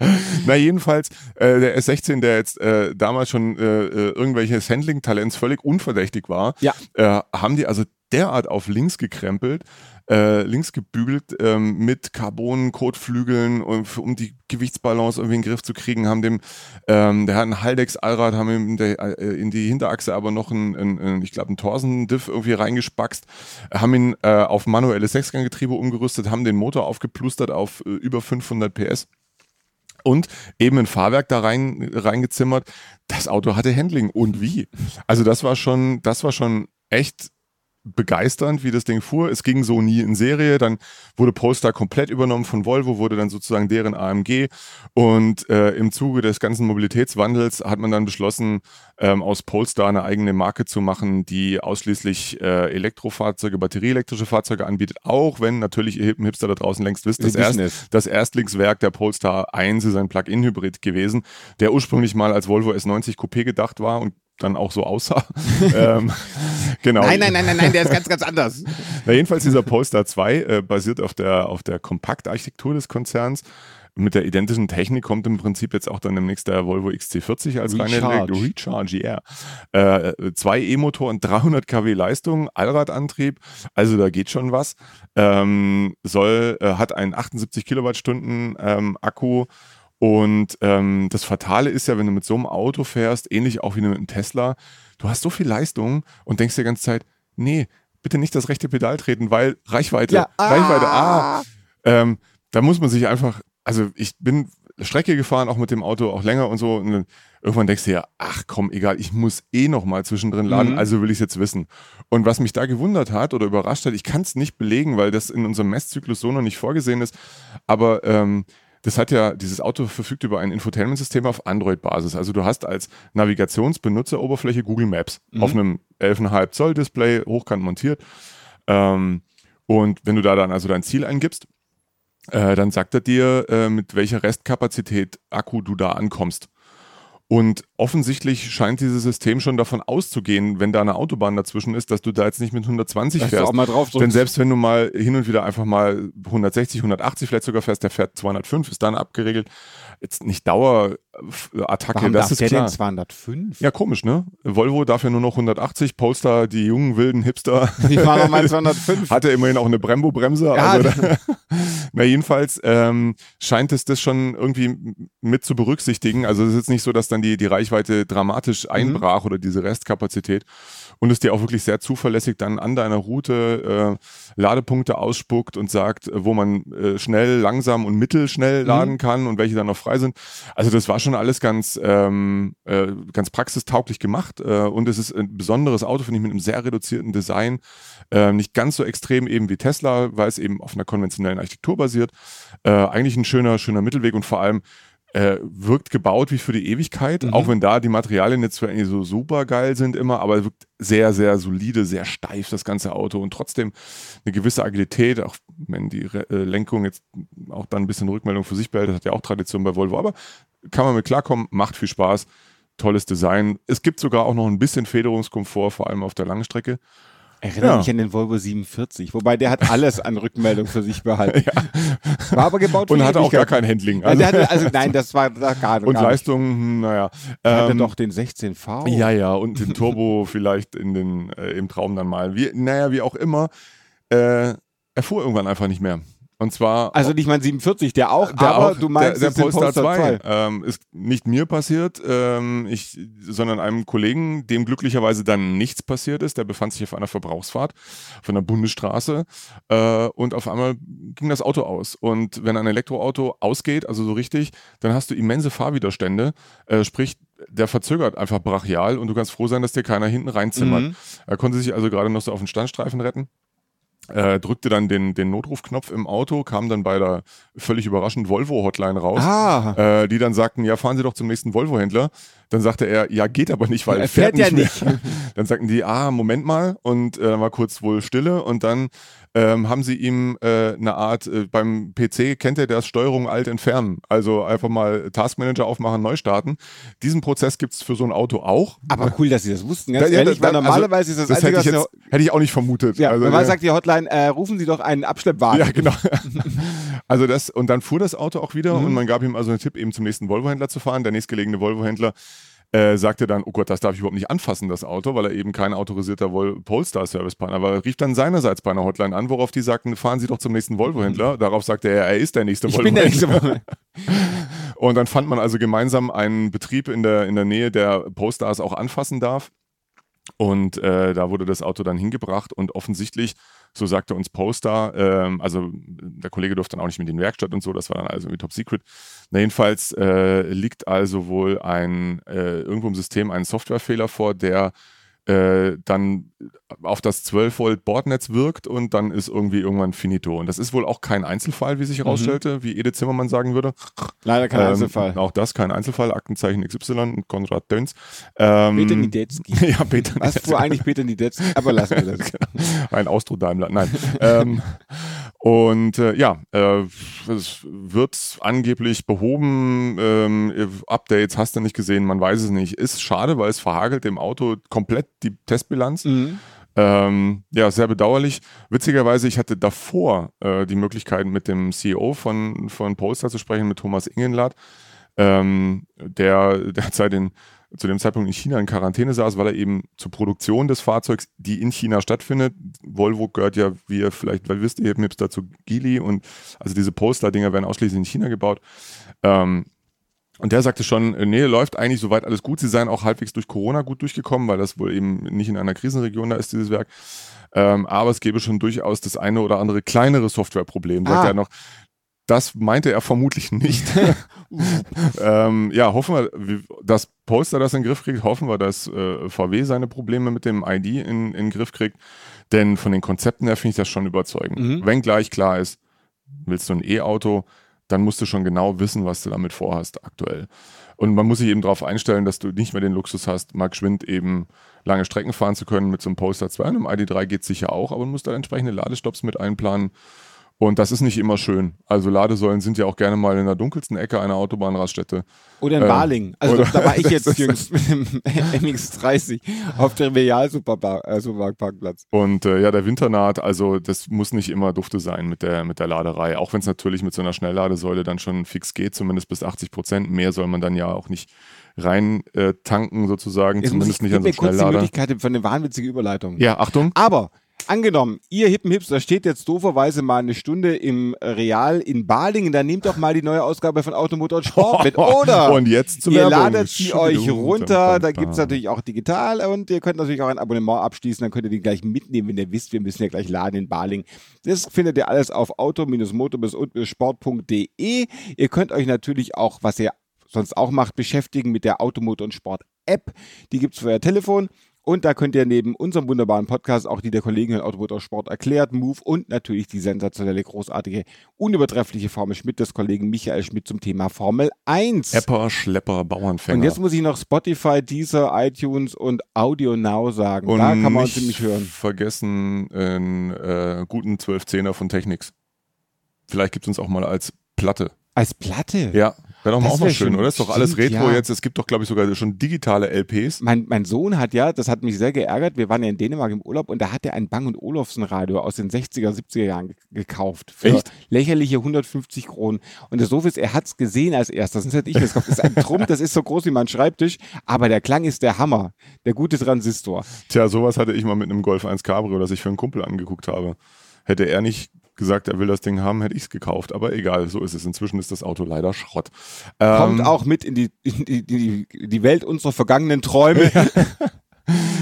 <laughs> Na jedenfalls, äh, der S16, der jetzt äh, damals schon äh, äh irgendwelches Handling-Talents völlig unverdächtig war, ja. äh, haben die also derart auf links gekrempelt, äh, links gebügelt ähm, mit Carbon-Kotflügeln, um, um die Gewichtsbalance irgendwie in den Griff zu kriegen, haben dem, ähm, der hat ein Haldex-Allrad, haben ihm der, äh, in die Hinterachse aber noch ein, ein, ein ich glaube, ein Torsen-Diff irgendwie reingespackst, haben ihn äh, auf manuelles Sechsganggetriebe umgerüstet, haben den Motor aufgeplustert auf äh, über 500 PS und eben ein Fahrwerk da rein reingezimmert. Das Auto hatte Handling und wie. Also das war schon, das war schon echt begeisternd, wie das Ding fuhr. Es ging so nie in Serie. Dann wurde Polestar komplett übernommen von Volvo, wurde dann sozusagen deren AMG. Und äh, im Zuge des ganzen Mobilitätswandels hat man dann beschlossen, ähm, aus Polestar eine eigene Marke zu machen, die ausschließlich äh, Elektrofahrzeuge, batterieelektrische Fahrzeuge anbietet. Auch wenn natürlich ihr Hipster da draußen längst wisst, das, Erst, das Erstlingswerk der Polestar 1 ist ein Plug-in-Hybrid gewesen, der ursprünglich mal als Volvo S90 Coupé gedacht war und dann auch so aussah. <laughs> ähm, genau. Nein, nein, nein, nein, nein, der ist ganz, ganz anders. Na, jedenfalls dieser Polestar 2 äh, basiert auf der, auf der Kompaktarchitektur des Konzerns. Mit der identischen Technik kommt im Prinzip jetzt auch dann demnächst der Volvo XC40 als Recharge. reine Recharge, yeah. Äh, zwei E-Motoren, 300 kW Leistung, Allradantrieb, also da geht schon was. Ähm, soll, äh, hat einen 78 Kilowattstunden ähm, Akku und ähm, das Fatale ist ja, wenn du mit so einem Auto fährst, ähnlich auch wie mit einem Tesla, du hast so viel Leistung und denkst dir die ganze Zeit, nee, bitte nicht das rechte Pedal treten, weil Reichweite, ja, ah. Reichweite, ah. Ähm, da muss man sich einfach, also ich bin Strecke gefahren, auch mit dem Auto, auch länger und so. Und irgendwann denkst du ja, ach komm, egal, ich muss eh noch mal zwischendrin laden, mhm. also will ich es jetzt wissen. Und was mich da gewundert hat oder überrascht hat, ich kann es nicht belegen, weil das in unserem Messzyklus so noch nicht vorgesehen ist, aber ähm, das hat ja, dieses Auto verfügt über ein Infotainment-System auf Android-Basis. Also du hast als Navigationsbenutzeroberfläche Google Maps mhm. auf einem 11,5 Zoll Display hochkant montiert. Ähm, und wenn du da dann also dein Ziel eingibst, äh, dann sagt er dir, äh, mit welcher Restkapazität Akku du da ankommst. Und offensichtlich scheint dieses System schon davon auszugehen, wenn da eine Autobahn dazwischen ist, dass du da jetzt nicht mit 120 dass fährst. Auch mal drauf Denn selbst wenn du mal hin und wieder einfach mal 160, 180 vielleicht sogar fährst, der fährt 205, ist dann abgeregelt. Jetzt nicht Dauerattacke, Warum das ist der klar. Denn 205? Ja, komisch, ne? Volvo darf ja nur noch 180, Polestar, die jungen wilden Hipster. <laughs> Die fahren noch mal 205. Hatte immerhin auch eine Brembo-Bremse. Ja, also <laughs> na, jedenfalls ähm, scheint es das schon irgendwie mit zu berücksichtigen. Also es ist jetzt nicht so, dass dann die, die Reichweite Reichweite dramatisch einbrach mhm. oder diese Restkapazität und es dir auch wirklich sehr zuverlässig dann an deiner Route äh, Ladepunkte ausspuckt und sagt, wo man äh, schnell, langsam und mittelschnell mhm. laden kann und welche dann noch frei sind. Also das war schon alles ganz, ähm, äh, ganz praxistauglich gemacht äh, und es ist ein besonderes Auto, finde ich, mit einem sehr reduzierten Design. Äh, nicht ganz so extrem eben wie Tesla, weil es eben auf einer konventionellen Architektur basiert. Äh, eigentlich ein schöner, schöner Mittelweg und vor allem äh, wirkt gebaut wie für die Ewigkeit, mhm. auch wenn da die Materialien jetzt zwar irgendwie so super geil sind immer, aber wirkt sehr, sehr solide, sehr steif das ganze Auto und trotzdem eine gewisse Agilität, auch wenn die Re äh, Lenkung jetzt auch dann ein bisschen Rückmeldung für sich behält, das hat ja auch Tradition bei Volvo, aber kann man mit klarkommen, macht viel Spaß, tolles Design. Es gibt sogar auch noch ein bisschen Federungskomfort, vor allem auf der Langstrecke. Erinnere ja. mich an den Volvo 47, wobei der hat alles an Rückmeldung für sich behalten. <laughs> ja. War aber gebaut Und hatte auch gar kein Handling. Also, hatte, also nein, das war da gar nicht. Und Leistung, hm, naja. Er hatte ähm, doch den 16V. Ja, ja, und den Turbo <laughs> vielleicht in den, äh, im Traum dann mal. Wie, naja, wie auch immer. Äh, er fuhr irgendwann einfach nicht mehr. Und zwar. Also nicht mein 47, der auch, der aber auch, du meinst der, der Polestar, Polestar 2. 2. Ähm, ist nicht mir passiert, ähm, ich, sondern einem Kollegen, dem glücklicherweise dann nichts passiert ist. Der befand sich auf einer Verbrauchsfahrt von der Bundesstraße äh, und auf einmal ging das Auto aus. Und wenn ein Elektroauto ausgeht, also so richtig, dann hast du immense Fahrwiderstände, äh, sprich, der verzögert einfach brachial und du kannst froh sein, dass dir keiner hinten reinzimmert. Mhm. Er konnte sich also gerade noch so auf den Standstreifen retten äh, drückte dann den, den Notrufknopf im Auto, kam dann bei der völlig überraschend Volvo-Hotline raus, ah. äh, die dann sagten, ja, fahren Sie doch zum nächsten Volvo-Händler. Dann sagte er, ja, geht aber nicht, weil er fährt, fährt nicht ja nicht. <laughs> dann sagten die, ah, Moment mal. Und äh, war kurz wohl Stille. Und dann ähm, haben sie ihm äh, eine Art, äh, beim PC kennt er das Steuerung alt entfernen. Also einfach mal Taskmanager aufmachen, neu starten. Diesen Prozess gibt es für so ein Auto auch. Aber cool, dass sie das wussten. Ganz ja, ehrlich, weil also normalerweise also, ist das, das hätte, ich jetzt, hätte ich auch nicht vermutet. Ja, also, man sagt die Hotline, äh, rufen Sie doch einen Abschleppwagen. Ja, genau. <laughs> also das, und dann fuhr das Auto auch wieder mhm. und man gab ihm also einen Tipp, eben zum nächsten Volvo-Händler zu fahren. Der nächstgelegene Volvo-Händler äh, sagte dann, oh Gott, das darf ich überhaupt nicht anfassen, das Auto, weil er eben kein autorisierter Polestar-Service-Partner war. Er rief dann seinerseits bei einer Hotline an, worauf die sagten, fahren Sie doch zum nächsten Volvo-Händler. Darauf sagte er, er ist der nächste Volvo-Händler. <laughs> Und dann fand man also gemeinsam einen Betrieb in der, in der Nähe, der Polestars auch anfassen darf. Und äh, da wurde das Auto dann hingebracht und offensichtlich so sagte uns Poster, ähm, also der Kollege durfte dann auch nicht mit in die Werkstatt und so, das war dann also irgendwie top secret. Na, jedenfalls äh, liegt also wohl ein äh, irgendwo im System ein Softwarefehler vor, der äh, dann auf das 12 Volt Bordnetz wirkt und dann ist irgendwie irgendwann finito. Und das ist wohl auch kein Einzelfall, wie sich mhm. herausstellte, mhm. wie Edith Zimmermann sagen würde. Leider kein ähm, Einzelfall. Auch das kein Einzelfall, Aktenzeichen XY und Konrad Döns. Ähm, Peter Niedetzky. <laughs> ja, Peter Was fuhr eigentlich Peter Niedetzky? Aber lassen wir das. <laughs> Ein Austro-Daimler, nein. ähm, <laughs> und äh, ja, äh, es wird angeblich behoben. Ähm, Updates hast du nicht gesehen, man weiß es nicht. Ist schade, weil es verhagelt dem Auto komplett die Testbilanz. Mhm. Ähm, ja, sehr bedauerlich. Witzigerweise, ich hatte davor äh, die Möglichkeit, mit dem CEO von, von Polestar zu sprechen, mit Thomas Ingenlath, ähm, der <laughs> derzeit in zu dem Zeitpunkt in China in Quarantäne saß, weil er eben zur Produktion des Fahrzeugs, die in China stattfindet, Volvo gehört ja, wie ihr vielleicht weil wisst, eben jetzt dazu Geely und also diese Poster-Dinger werden ausschließlich in China gebaut. Ähm, und der sagte schon, nee, läuft eigentlich soweit alles gut. Sie seien auch halbwegs durch Corona gut durchgekommen, weil das wohl eben nicht in einer Krisenregion da ist, dieses Werk. Ähm, aber es gäbe schon durchaus das eine oder andere kleinere Softwareproblem. Sagt ah. er noch, das meinte er vermutlich nicht. <laughs> <laughs> ähm, ja, hoffen wir, dass Polster das in den Griff kriegt. Hoffen wir, dass äh, VW seine Probleme mit dem ID in, in den Griff kriegt. Denn von den Konzepten her finde ich das schon überzeugend. Mhm. Wenn gleich klar ist, willst du ein E-Auto, dann musst du schon genau wissen, was du damit vorhast aktuell. Und man muss sich eben darauf einstellen, dass du nicht mehr den Luxus hast, mal geschwind eben lange Strecken fahren zu können mit so einem Polestar 2. Und im ID3 geht es sicher auch, aber man muss da entsprechende Ladestops mit einplanen. Und das ist nicht immer schön. Also Ladesäulen sind ja auch gerne mal in der dunkelsten Ecke einer Autobahnraststätte. Oder in ähm, Baling. Also oder, da war <laughs> ich jetzt jüngst mit dem <laughs> MX30 auf dem Real-Supermarktparkplatz. Und äh, ja, der Winter naht, also das muss nicht immer dufte sein mit der, mit der Laderei. Auch wenn es natürlich mit so einer Schnellladesäule dann schon fix geht, zumindest bis 80 Prozent. Mehr soll man dann ja auch nicht rein äh, tanken sozusagen, Jetzt zumindest nicht an so Schnelllader. Kurz die Möglichkeit von eine wahnwitzige Überleitung. Ja, Achtung. Aber Angenommen, ihr hippen Hipster steht jetzt dooferweise mal eine Stunde im Real in Balingen, dann nehmt doch mal die neue Ausgabe von Automotor und Sport mit. <laughs> Oder und jetzt zum ihr ladet sie euch runter, da gibt's natürlich auch digital und ihr könnt natürlich auch ein Abonnement abschließen, dann könnt ihr die gleich mitnehmen, wenn ihr wisst, wir müssen ja gleich laden in Balingen. Das findet ihr alles auf auto-motor-sport.de. Ihr könnt euch natürlich auch, was ihr sonst auch macht, beschäftigen mit der Automotor und Sport App. Die gibt's für euer Telefon. Und da könnt ihr neben unserem wunderbaren Podcast auch die der Kollegin Automotor Sport erklärt, Move und natürlich die sensationelle, großartige, unübertreffliche Formel Schmidt des Kollegen Michael Schmidt zum Thema Formel 1. Epper, Schlepper, Bauernfänger. Und jetzt muss ich noch Spotify, Deezer, iTunes und Audio Now sagen. Und da kann man uns ziemlich hören. vergessen einen äh, guten 12-10er von Technics. Vielleicht gibt es uns auch mal als Platte. Als Platte? Ja, wäre doch mal auch mal schön, schön. oder? Ist doch alles Stimmt, Retro ja. jetzt. Es gibt doch, glaube ich, sogar schon digitale LPs. Mein, mein Sohn hat ja, das hat mich sehr geärgert, wir waren ja in Dänemark im Urlaub und da hat er ein Bang Olufsen Radio aus den 60er, 70er Jahren ge gekauft. Für Echt? lächerliche 150 Kronen. Und das Doofe ist, er hat es gesehen als erstes. Sonst hätte ich das gekauft. Das ist ein Trumpf, das ist so groß wie mein Schreibtisch, aber der Klang ist der Hammer. Der gute Transistor. Tja, sowas hatte ich mal mit einem Golf 1 Cabrio, das ich für einen Kumpel angeguckt habe. Hätte er nicht gesagt, er will das Ding haben, hätte ich es gekauft. Aber egal, so ist es. Inzwischen ist das Auto leider Schrott. Kommt Ähm, auch mit in die, in die, die, die Welt unserer vergangenen Träume. <laughs>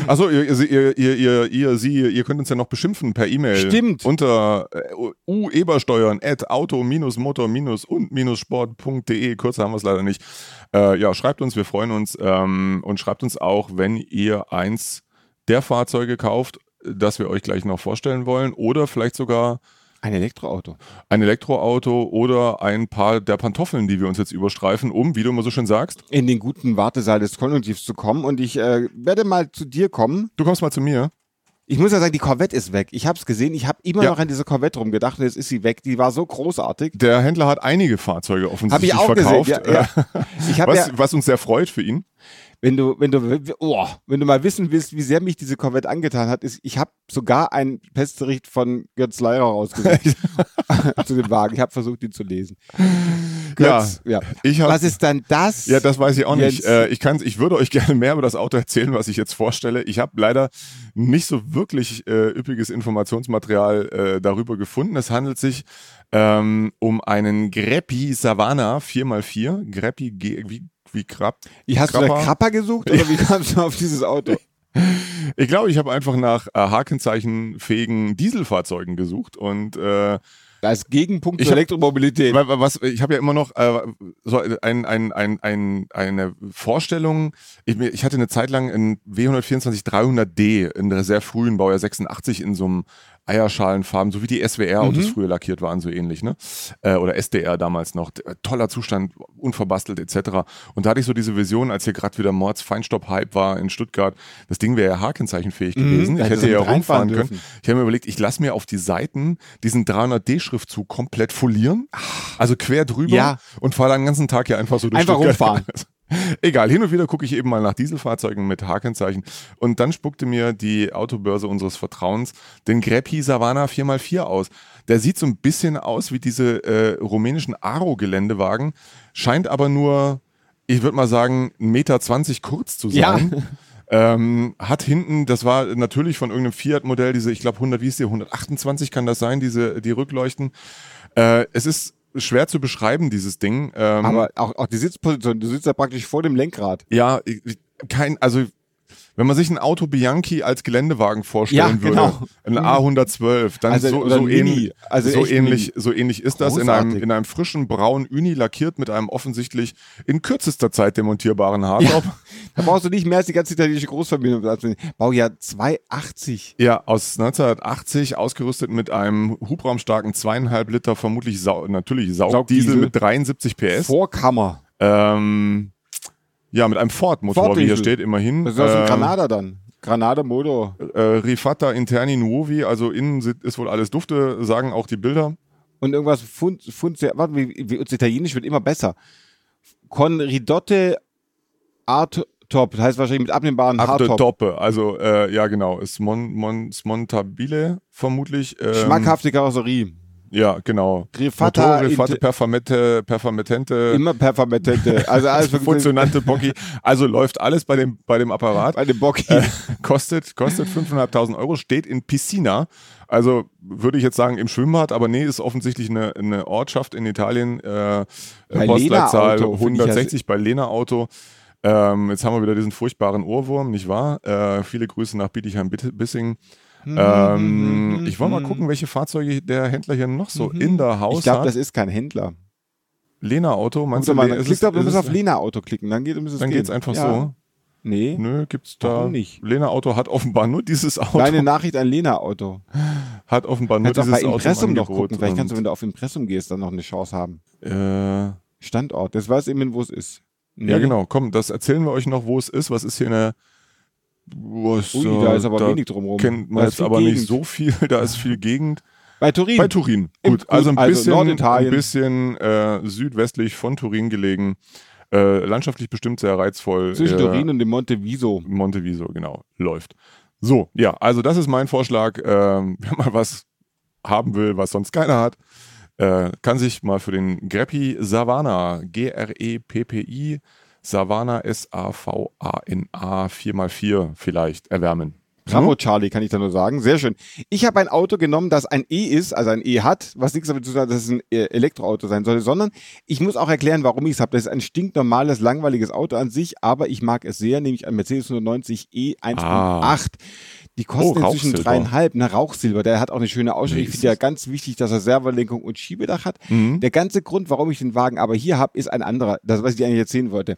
Achso, ihr, ihr, ihr, ihr, ihr, Sie, ihr könnt uns ja noch beschimpfen per E-Mail. Stimmt. Unter äh, uebersteuern at auto-motor-und-sport.de. Kürzer haben wir es leider nicht. Äh, ja, schreibt uns, wir freuen uns. Ähm, und schreibt uns auch, wenn ihr eins der Fahrzeuge kauft, das wir euch gleich noch vorstellen wollen. Oder vielleicht sogar Ein Elektroauto. ein Elektroauto oder ein paar der Pantoffeln, die wir uns jetzt überstreifen, um, wie du immer so schön sagst, In den guten Wartesaal des Konjunktivs zu kommen. Und ich äh, werde mal zu dir kommen. du kommst mal zu mir. Ich muss ja sagen, die Corvette ist weg. Ich habe es gesehen. Ich habe immer Ja. noch an dieser Corvette rumgedacht und jetzt ist sie weg. Die war so großartig. Der Händler hat einige Fahrzeuge offensichtlich ich auch verkauft. gesehen. Ja, ja. <laughs> Ich was, was uns sehr freut für ihn. Wenn du, wenn du, oh, wenn du mal wissen willst, wie sehr mich diese Corvette angetan hat, ist, ich habe sogar einen Pestbericht von Götz Leirer rausgesucht <laughs> zu dem Wagen. Ich habe versucht, ihn zu lesen. Götz, ja. Ich hab, Was ist dann das? ja, das weiß ich auch nicht. Äh, ich, kann's, ich würde euch <laughs> gerne mehr über das Auto erzählen, was ich jetzt vorstelle. Ich habe leider nicht so wirklich äh, üppiges Informationsmaterial äh, darüber gefunden. Es handelt sich ähm, um einen Greppi Savana 4x4. Greppi G wie, wie Krab. ich hast du da Krapper? Krapper gesucht oder wie <laughs> kamst du auf dieses Auto? Ich glaube, ich habe einfach nach äh, hakenzeichenfähigen Dieselfahrzeugen gesucht und äh, Als Gegenpunkt Ich zur hab- Elektromobilität. Wa- Was, ich habe ja immer noch äh, so ein, ein, ein, ein, eine Vorstellung. Ich, ich hatte eine Zeit lang ein W124 300D in der sehr frühen Baujahr 86 in so einem Eierschalenfarben, so wie die SWR-Autos früher lackiert waren, so ähnlich, ne? Äh, oder SDR damals noch. Toller Zustand, unverbastelt etc. Und da hatte ich so diese Vision, als hier gerade wieder Mords Feinstaub-Hype war in Stuttgart, das Ding wäre ja hakenzeichenfähig gewesen. da Ich hättest hätte ja rumfahren können. dürfen. Ich habe mir überlegt, ich lasse mir auf die Seiten diesen 300D-Schriftzug komplett folieren, also quer drüber Ja. und fahre dann den ganzen Tag hier einfach so durch Einfach Stuttgart. rumfahren. <laughs> Egal, hin und wieder gucke ich eben mal nach Dieselfahrzeugen mit Hakenzeichen und dann spuckte mir die Autobörse unseres Vertrauens den Greppi Savana 4x4 aus. Der sieht so ein bisschen aus wie diese äh, rumänischen Aro-Geländewagen, scheint aber nur, ich würde mal sagen, 1,20 Meter kurz zu Ja. sein. Ähm, hat hinten, das war natürlich von irgendeinem Fiat-Modell, diese, ich glaube 100, wie ist die, 128 kann das sein, diese, die Rückleuchten. Äh, es ist schwer zu beschreiben, dieses Ding. Ähm, Aber auch, auch die Sitzposition, du sitzt da praktisch vor dem Lenkrad. ja, ich- kein, also wenn man sich ein Auto Bianchi als Geländewagen vorstellen Ja, würde, genau. ein A112, dann Also, so, so, ähnlich, Also so, ähnlich, so ähnlich ist das in einem, Großartig. in einem frischen braun Uni lackiert mit einem offensichtlich in kürzester Zeit demontierbaren Hardtop. Da brauchst du nicht mehr als die ganze italienische Großfamilie. Baujahr 280. Ja, aus 1980, ausgerüstet mit einem hubraumstarken zweieinhalb Liter, vermutlich Sau natürlich Saugdiesel Saugdiesel. mit 73 PS. Vorkammer. Ähm, ja, mit einem Ford-Motor, wie hier steht, immerhin. Das ist aus dem Ähm, Granada dann. Granada Motor. äh, Rifata Interni Nuovi, also innen ist wohl alles Dufte, sagen auch die Bilder. Und irgendwas Fund, Fund warte, wie, wie uns Italienisch wird immer besser. Con ridotte art top. Das heißt wahrscheinlich mit abnehmbaren Hardtop. Toppe, also äh, ja genau, ist Mon, Mon, Smontabile vermutlich. Ähm, Schmackhafte Karosserie. Ja, genau. Rifata, Motor, Rifate, Performette, Performatente. Immer Performatente. Also alles <laughs> Funktionante Bocki. Also läuft alles bei dem, bei dem Apparat. Bei dem Bocki. Äh, kostet, kostet 5.500 Euro, steht in Piscina. Also würde ich jetzt sagen im Schwimmbad, aber nee, ist offensichtlich eine, eine Ortschaft in Italien. Äh, Bei Postleitzahl Lena Auto, finde ich 160 bei Lena Auto. Ähm, jetzt haben wir wieder diesen furchtbaren Ohrwurm, nicht wahr? Äh, viele Grüße nach Bietigheim-Bissing. Mhm, Ähm, ich wollte mal gucken, welche Fahrzeuge der Händler hier noch so in der Haus Ich glaube, hat. das ist kein Händler. Lena Auto, meinst Guck du, mal, ist klick es- du musst es- auf Lena Auto klicken, dann geht es Dann geht's einfach ja. so. Nee. Nö, gibt's da. Warum nicht? Lena Auto hat offenbar nur dieses Auto. Kleine Nachricht an Lena Auto. hat offenbar nur Kannst dieses Auto. Impressum im noch gucken. Vielleicht kannst du, wenn du auf Impressum gehst, dann noch eine Chance haben. äh, Standort, das weiß eben, wo es ist. Nee. Ja, genau. Komm, das erzählen wir euch noch, wo es ist. Was ist hier eine. Was, Ui, da ist aber da wenig drumherum. Kennt man jetzt aber Gegend. nicht so viel. <laughs> Da ist viel Gegend. Bei Turin. Bei Turin. Im- Gut, also ein also bisschen, Norditalien. ein bisschen äh, südwestlich von Turin gelegen. Äh, landschaftlich bestimmt sehr reizvoll. Zwischen äh, Turin und dem Monteviso. Monteviso, genau, läuft. So, ja, also das ist mein Vorschlag. Ähm, <laughs> wer mal was haben will, was sonst keiner hat, äh, kann sich mal für den Greppi Savana, G-R-E-P-P-I, Savana S-A-V-A-N-A 4x4 vielleicht erwärmen. Bravo, Charlie, kann ich da nur sagen. Sehr schön. Ich habe ein Auto genommen, das ein E ist, also ein E hat, was nichts damit zu tun hat, dass es ein äh, Elektroauto sein sollte, sondern ich muss auch erklären, warum ich es habe. Das ist ein stinknormales, langweiliges Auto an sich, aber ich mag es sehr, nämlich ein Mercedes 190 E 1.8. Ah. Die kosten Oh, inzwischen dreieinhalb, ne, Rauchsilber. Der hat auch eine schöne Ausstattung. Nee, ich finde ja ganz wichtig, dass er Serverlenkung und Schiebedach hat. Mhm. Der ganze Grund, warum ich den Wagen aber hier habe, ist ein anderer. Das, was ich dir eigentlich erzählen wollte.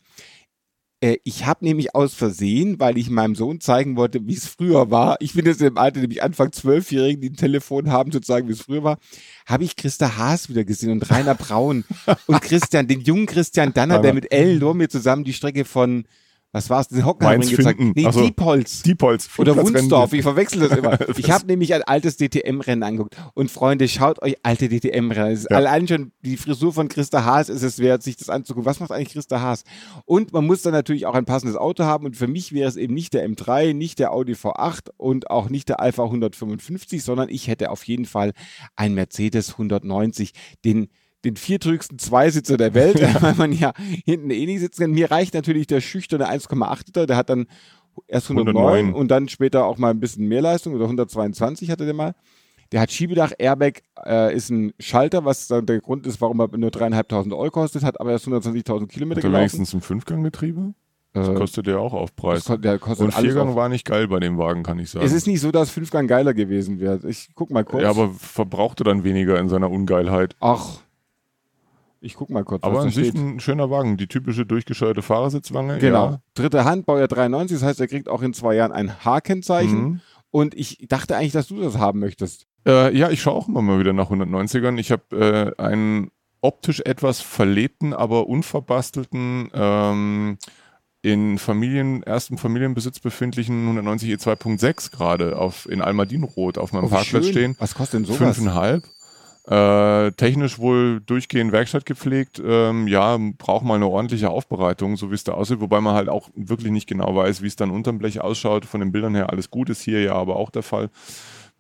Äh, Ich habe nämlich aus Versehen, weil ich meinem Sohn zeigen wollte, wie es früher war. Ich bin jetzt im Alter, nämlich Anfang Zwölfjährigen, die ein Telefon haben, zu zeigen, wie es früher war, habe ich Christa Haas wieder gesehen und Rainer Braun <laughs> und Christian, den jungen Christian Danner, der mit Ellen Lorme zusammen die Strecke von, was war es, den Hockenheimring gezeigt. finden. Nee, Ach so. Diepholz. Diepholz. Oder. Wunsdorf, ich verwechsel das immer. <laughs> Ich habe nämlich ein altes DTM-Rennen angeguckt. Und Freunde, schaut euch alte DTM-Rennen. Ist Ja. Allein schon die Frisur von Christa Haas ist es wert, sich das anzugucken. Was macht eigentlich Christa Haas? Und man muss dann natürlich auch ein passendes Auto haben. Und für mich wäre es eben nicht der M3, nicht der Audi V8 und auch nicht der Alpha 155, sondern ich hätte auf jeden Fall ein Mercedes 190, den den viertrügsten Zweisitzer der Welt, <laughs> weil man ja hinten eh nicht sitzen kann. Mir reicht natürlich der schüchterne 1,8 Liter, der hat dann erst 109, 109. und dann später auch mal ein bisschen mehr Leistung oder 122 hatte der mal. Der hat Schiebedach, Airbag, äh, ist ein Schalter, was dann der Grund ist, warum er nur dreieinhalbtausend Euro kostet, hat aber erst 120.000 Kilometer er gelaufen. wenigstens ein Fünfganggetriebe? Das Äh, kostet ja auch Aufpreis. der kostet Und Viergang auf. war nicht geil bei dem Wagen, kann ich sagen. Es ist nicht so, dass Fünfgang geiler gewesen wäre. Ich guck mal kurz. ja, aber verbrauchte dann weniger in seiner Ungeilheit. Ach, ich guck mal kurz, Aber an sich steht. ein schöner Wagen. Die typische durchgescheuerte Fahrersitzwange. Genau. Ja. Dritte Hand, Baujahr 93, das heißt, er kriegt auch in zwei Jahren ein H-Kennzeichen. Mhm. Und ich dachte eigentlich, dass du das haben möchtest. Äh, ja, ich schaue auch immer mal wieder nach 190ern. Ich habe äh, einen optisch etwas verlebten, aber unverbastelten, ähm, in Familien, ersten Familienbesitz befindlichen 190 E 2.6 gerade auf in Almadinrot auf meinem Oh, Parkplatz schön. stehen. Was kostet denn sowas? Fünfeinhalb. Äh, technisch wohl durchgehend Werkstatt gepflegt. Ähm, ja, braucht mal eine ordentliche Aufbereitung, so wie es da aussieht. Wobei man halt auch wirklich nicht genau weiß, wie es dann unterm Blech ausschaut. Von den Bildern her alles gut ist hier ja aber auch der Fall.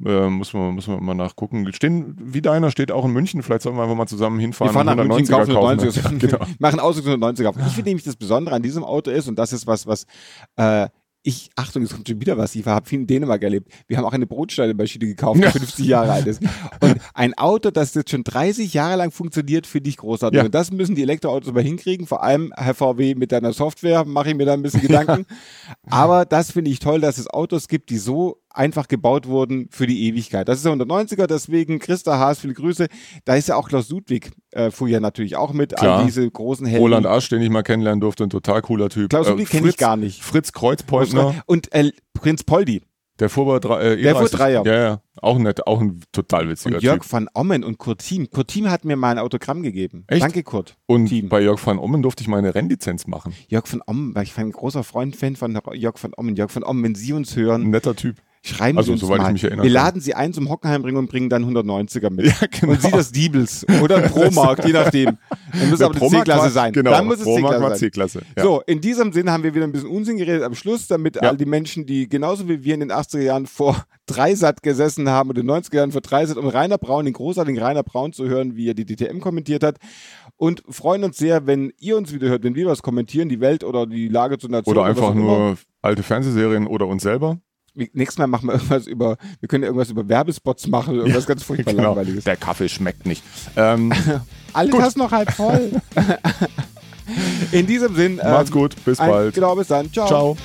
Äh, muss, man, muss man mal nachgucken. Stehen, wie deiner steht auch in München. Vielleicht sollten wir einfach mal zusammen hinfahren. Wir fahren nach München, kaufen 190er 190er. <laughs> Ja, genau. <laughs> Machen Ausdruck 190er. Ich finde nämlich das Besondere an diesem Auto ist, und das ist was, was äh, ich, Achtung, es kommt schon wieder was, ich habe viel in Dänemark erlebt. Wir haben auch eine Brotschneidemaschine gekauft, die 50 Jahre alt ist. Und <laughs> ein Auto, das jetzt schon 30 Jahre lang funktioniert, finde ich großartig. Ja. Und das müssen die Elektroautos mal hinkriegen. Vor allem Herr VW mit deiner Software, mache ich mir da ein bisschen Gedanken. Aber das finde ich toll, dass es Autos gibt, die so einfach gebaut wurden für die Ewigkeit. Das ist der 190er, deswegen Christa Haas, viele Grüße. Da ist ja auch Klaus Ludwig, äh, fuhr ja natürlich auch mit Klar. an diese großen Helden. Roland Asch, den ich mal kennenlernen durfte, ein total cooler Typ. Klaus Äh, Ludwig kenne ich gar nicht. Fritz Kreuzbeutner, Und äh, Prinz Poldi der fuhr bei drei, äh, Der fuhr E30. Dreier. Ja, ja. Auch nett, auch ein total witziger und Jörg Typ. van Ommen und Kurt Thiem. Kurt Thiem hat mir mal ein Autogramm gegeben. Echt? Danke, Kurt. Und Thiem. bei Jörg van Ommen durfte ich meine Rennlizenz machen. Jörg van Ommen, weil ich war ein großer Freund, Fan von Jörg van Ommen. Jörg van Ommen, wenn Sie uns hören, Ein netter Typ. Schreiben also, Sie uns soweit mal. ich mich erinnere. Wir laden Sie ein zum Hockenheimring und bringen dann 190er mit. <laughs> Ja, genau. Und Sie das Diebels oder <laughs> Promarkt, je nachdem. Dann muss aber C-Klasse sein. Genau, Dann muss es C-Klasse. C-Klasse. Ja. So, in diesem Sinne haben wir wieder ein bisschen Unsinn geredet am Schluss, damit Ja. all die Menschen, die genauso wie wir in den 80er Jahren vor <laughs> Dreisat gesessen haben und in den 90er Jahren vor Dreisat, um Rainer Braun, den großartigen Rainer Braun zu hören, wie er die DTM kommentiert hat. Und freuen uns sehr, wenn ihr uns wieder hört, wenn wir was kommentieren, die Welt oder die Lage zur Nation. Oder einfach immer. nur alte Fernsehserien oder uns selber. Nächstes Mal machen wir irgendwas über, wir können ja irgendwas über Werbespots machen, irgendwas ganz furchtbar langweiliges. Der Kaffee schmeckt nicht. Ähm, <laughs> Alles Gut. hast noch halb voll. <laughs> In diesem Sinn. macht's ähm, gut, bis ein, bald. Genau, bis dann. Ciao. Ciao.